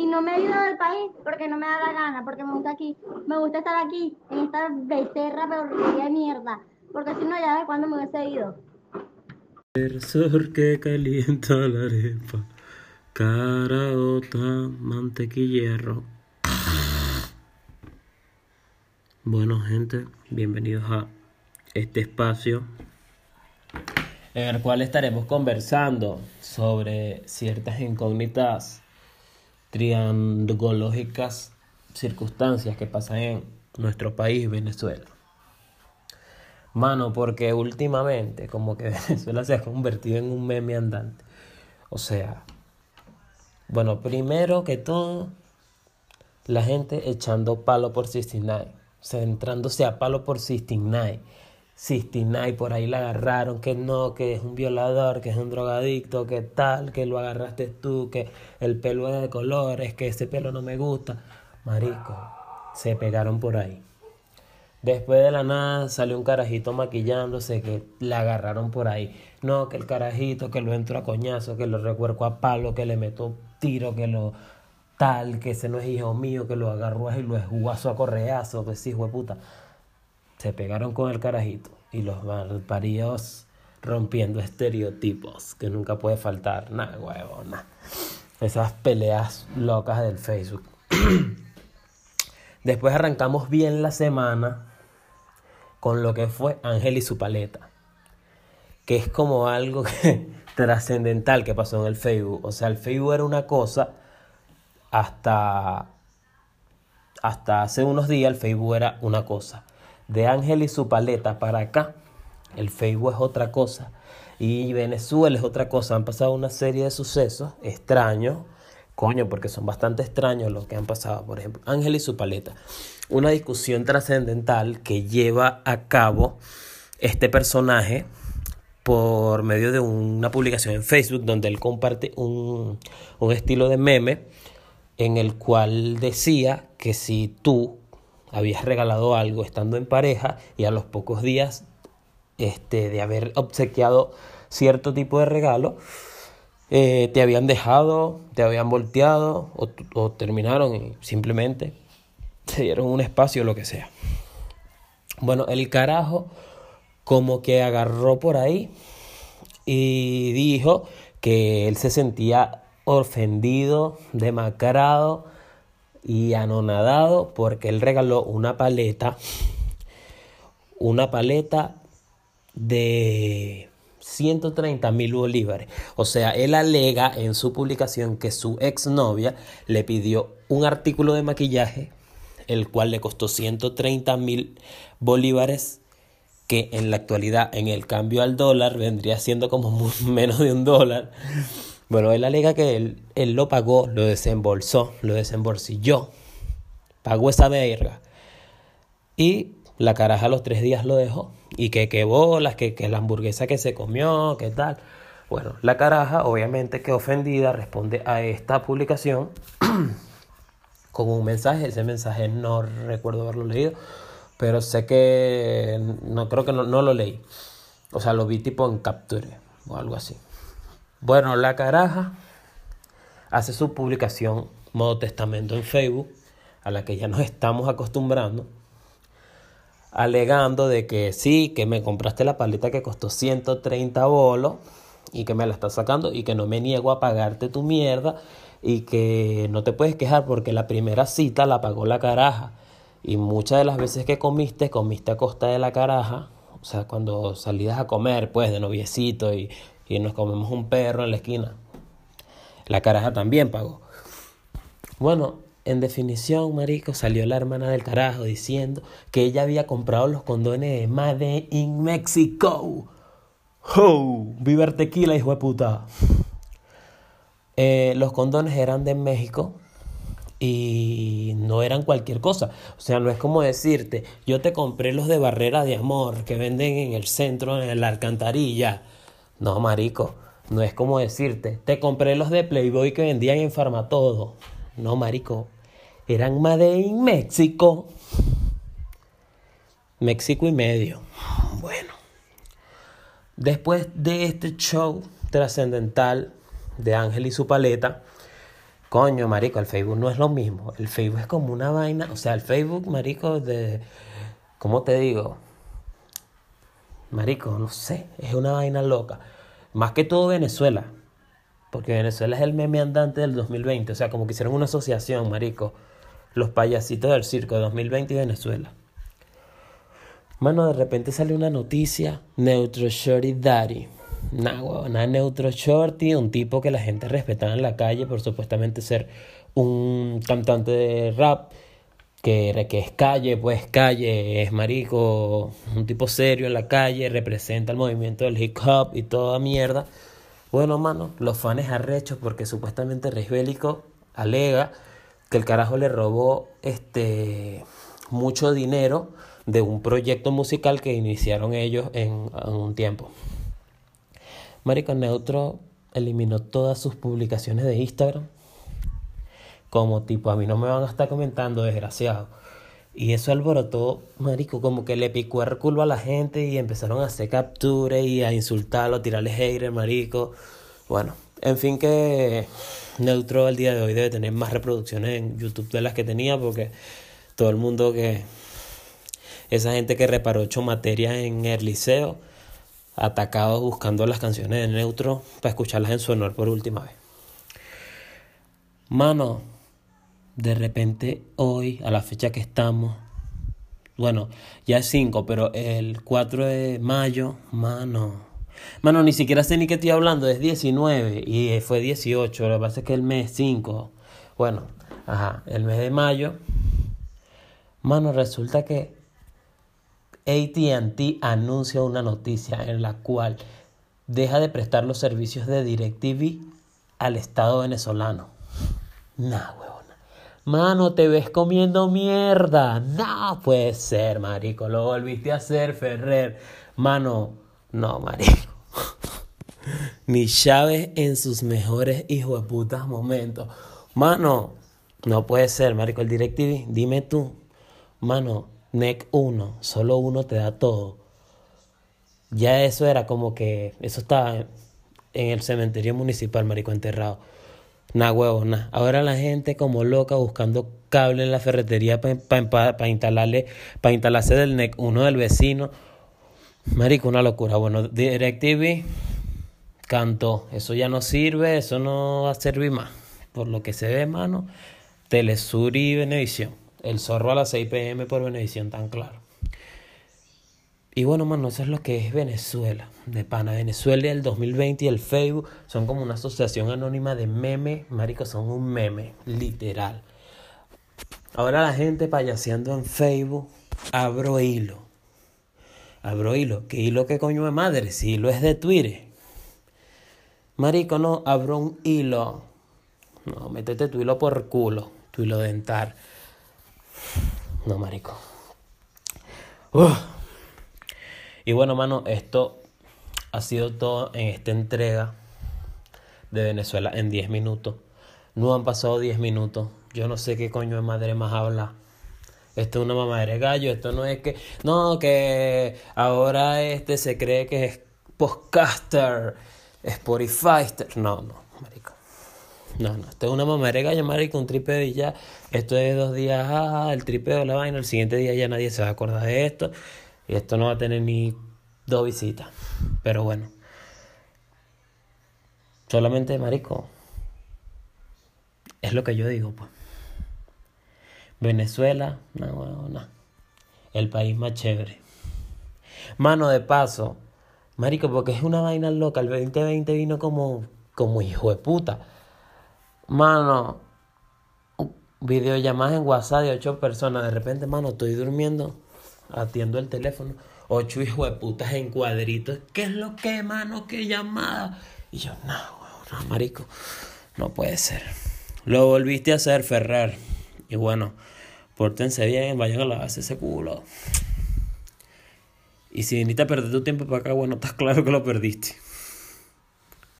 y no me he ido del país porque no me da la gana, porque me gusta aquí, me gusta estar aquí, en esta becerra porquería de mierda, porque si no ya de cuándo me hubiese ido. El sol que calienta la arepa, caraota, mantequillero. Bueno, gente, bienvenidos a este espacio en el cual estaremos conversando sobre ciertas incógnitas triangológicas circunstancias que pasan en nuestro país, Venezuela. Mano, porque últimamente como que Venezuela se ha convertido en un meme andante. O sea, bueno, primero que todo, la gente echando palo por 69, centrándose a palo por 69 y por ahí la agarraron, que no, que es un violador, que es un drogadicto, que tal, que lo agarraste tú, que el pelo es de colores, que ese pelo no me gusta. Marico, se pegaron por ahí. Después de la nada salió un carajito maquillándose que la agarraron por ahí. No, que el carajito, que lo entro a coñazo, que lo recuerco a palo, que le meto tiro, que lo tal, que ese no es hijo mío, que lo agarró y lo esguazo a correazo, que sí, hijo de puta se pegaron con el carajito y los malparidos rompiendo estereotipos que nunca puede faltar. Nada, huevo, nada. Esas peleas locas del Facebook. Después arrancamos bien la semana con lo que fue Ángel y su paleta. Que es como algo trascendental que pasó en el Facebook. O sea, el Facebook era una cosa hasta, hasta hace unos días el Facebook era una cosa de Ángel y su paleta para acá, el Facebook es otra cosa y Venezuela es otra cosa. Han pasado una serie de sucesos extraños, coño, porque son bastante extraños los que han pasado. Por ejemplo, Ángel y su paleta. Una discusión trascendental que lleva a cabo este personaje por medio de una publicación en Facebook donde él comparte un, un estilo de meme en el cual decía que si tú habías regalado algo estando en pareja y a los pocos días este, de haber obsequiado cierto tipo de regalo, eh, te habían dejado, te habían volteado o, terminaron y simplemente se dieron un espacio lo que sea. Bueno, el carajo como que agarró por ahí y dijo que él se sentía ofendido, demacrado, y anonadado porque él regaló una paleta, una paleta de 130 mil bolívares. O sea, él alega en su publicación que su exnovia le pidió un artículo de maquillaje, el cual le costó 130 mil bolívares, que en la actualidad, en el cambio al dólar, vendría siendo como menos de un dólar. Bueno, él alega que él, él lo pagó, lo desembolsó, lo desembolsilló, pagó esa verga. Y la caraja a los tres días lo dejó. Y que qué bolas, que, que la hamburguesa que se comió, qué tal. Bueno, la caraja, obviamente que ofendida, responde a esta publicación con un mensaje. Ese mensaje no recuerdo haberlo leído, pero sé que no creo que no, no lo leí. O sea, lo vi tipo en capture o algo así. Bueno, la caraja hace su publicación modo testamento en Facebook, a la que ya nos estamos acostumbrando, alegando de que sí, que me compraste la paleta que costó 130 bolos y que me la estás sacando y que no me niego a pagarte tu mierda y que no te puedes quejar porque la primera cita la pagó la caraja. Y muchas de las veces que comiste, comiste a costa de la caraja, o sea, cuando salías a comer, pues, de noviecito y y nos comemos un perro en la esquina. La caraja también pagó. Bueno, en definición, marico, salió la hermana del carajo diciendo que ella había comprado los condones de Made in Mexico. ¡Oh! ¡Viva tequila, hijo de puta! Eh, los condones eran de México y no eran cualquier cosa. O sea, no es como decirte, yo te compré los de barrera de amor que venden en el centro, en la alcantarilla. No, marico, no es como decirte, te compré los de Playboy que vendían en Farmatodo. No, marico, eran Made in México. México y medio. Bueno, después de este show trascendental de Ángel y su paleta, Coño, marico, el Facebook no es lo mismo. El Facebook es como una vaina. O sea, el Facebook, marico, de. ¿Cómo te digo? Marico, no sé. Es una vaina loca. Más que todo Venezuela. Porque Venezuela es el meme andante del 2020. O sea, como que hicieron una asociación, marico. Los payasitos del circo de 2020 y Venezuela. Mano, de repente sale una noticia. Neutro Shorty Daddy. Nah, huevona, Neutro Shorty, un tipo que la gente respetaba en la calle por supuestamente ser un cantante de rap. Que, es calle, pues calle, es marico, un tipo serio en la calle, representa el movimiento del hip hop y toda mierda. Bueno, mano, los fans arrechos porque supuestamente Rey Bélico alega que el carajo le robó este mucho dinero de un proyecto musical que iniciaron ellos en un tiempo. Marico Neutro eliminó todas sus publicaciones de Instagram. Como tipo, a mí no me van a estar comentando, desgraciado. Y eso alborotó, marico, como que le picó el culo a la gente y empezaron a hacer capturas y a insultarlo, a tirarle hater, marico. Bueno, en fin que Neutro el día de hoy debe tener más reproducciones en YouTube de las que tenía porque todo el mundo que... Esa gente que reparó ocho materias en el liceo, atacados buscando las canciones de Neutro para escucharlas en su honor por última vez. Mano, de repente hoy, a la fecha que estamos, bueno, ya es 5, pero el 4 de mayo, mano, mano, ni siquiera sé ni qué estoy hablando, es 19 y fue 18, lo que pasa es que el mes 5, bueno, ajá, el mes de mayo, mano, resulta que ATT anuncia una noticia en la cual deja de prestar los servicios de DirecTV al Estado venezolano. Nah, huevona. Mano, te ves comiendo mierda. No puede ser, marico. Lo volviste a hacer, Ferrer. Mano, no, marico. Ni Chávez en sus mejores hijos de putas momentos. Mano, no puede ser, marico. El DirecTV, dime tú. Mano, NEC 1, solo uno te da todo. Ya eso era como que. Eso estaba en el cementerio municipal, marico, enterrado. Nah, huevo, nah. Ahora la gente como loca buscando cable en la ferretería para instalarle, para instalarse del NEC 1 del vecino. Marico, una locura. Bueno, DirecTV cantó. Eso ya no sirve, eso no va a servir más. Por lo que se ve, mano, Telesur y Venevisión. El zorro a las 6 pm por Venevisión, tan claro. Y bueno, mano, eso es lo que es Venezuela, de pana. Venezuela el 2020 y el Facebook son como una asociación anónima de meme, marico, son un meme, literal. Ahora la gente payaseando en Facebook, abro hilo. Abro hilo. ¿Qué hilo qué coño de madre? Si hilo es de Twitter. Marico, no, abro un hilo. No, métete tu hilo por culo, tu hilo dental. No, marico. Uf. Y bueno, mano, esto ha sido todo en esta entrega de Venezuela en 10 minutos. No han pasado 10 minutos. Yo no sé qué coño de madre más habla. Esto es una mamadera de gallo. Esto no es que. No, que ahora este se cree que es podcaster, Spotify. No, no, marico. No, no, esto es una mamadera de gallo, marico, un tripeo y ya. Esto es dos días, ah, el tripeo, la vaina. El siguiente día ya nadie se va a acordar de esto. Y esto no va a tener ni dos visitas. Pero bueno. Solamente, marico. Es lo que yo digo, pues. Venezuela, no, no, no. El país más chévere. Mano de paso. Marico, porque es una vaina loca. El 2020 vino como, como hijo de puta. Mano, videollamadas en WhatsApp de ocho personas. De repente, mano, estoy durmiendo, atiendo el teléfono. Ocho hijos de putas en cuadritos. ¿Qué es lo que, mano? ¿Qué llamada? Y yo, no, no, marico, no puede ser. Lo volviste a hacer, Ferrer. Y bueno, pórtense bien, vayan a lavarse ese culo. Y si viniste a perder tu tiempo para acá, bueno, está claro que lo perdiste.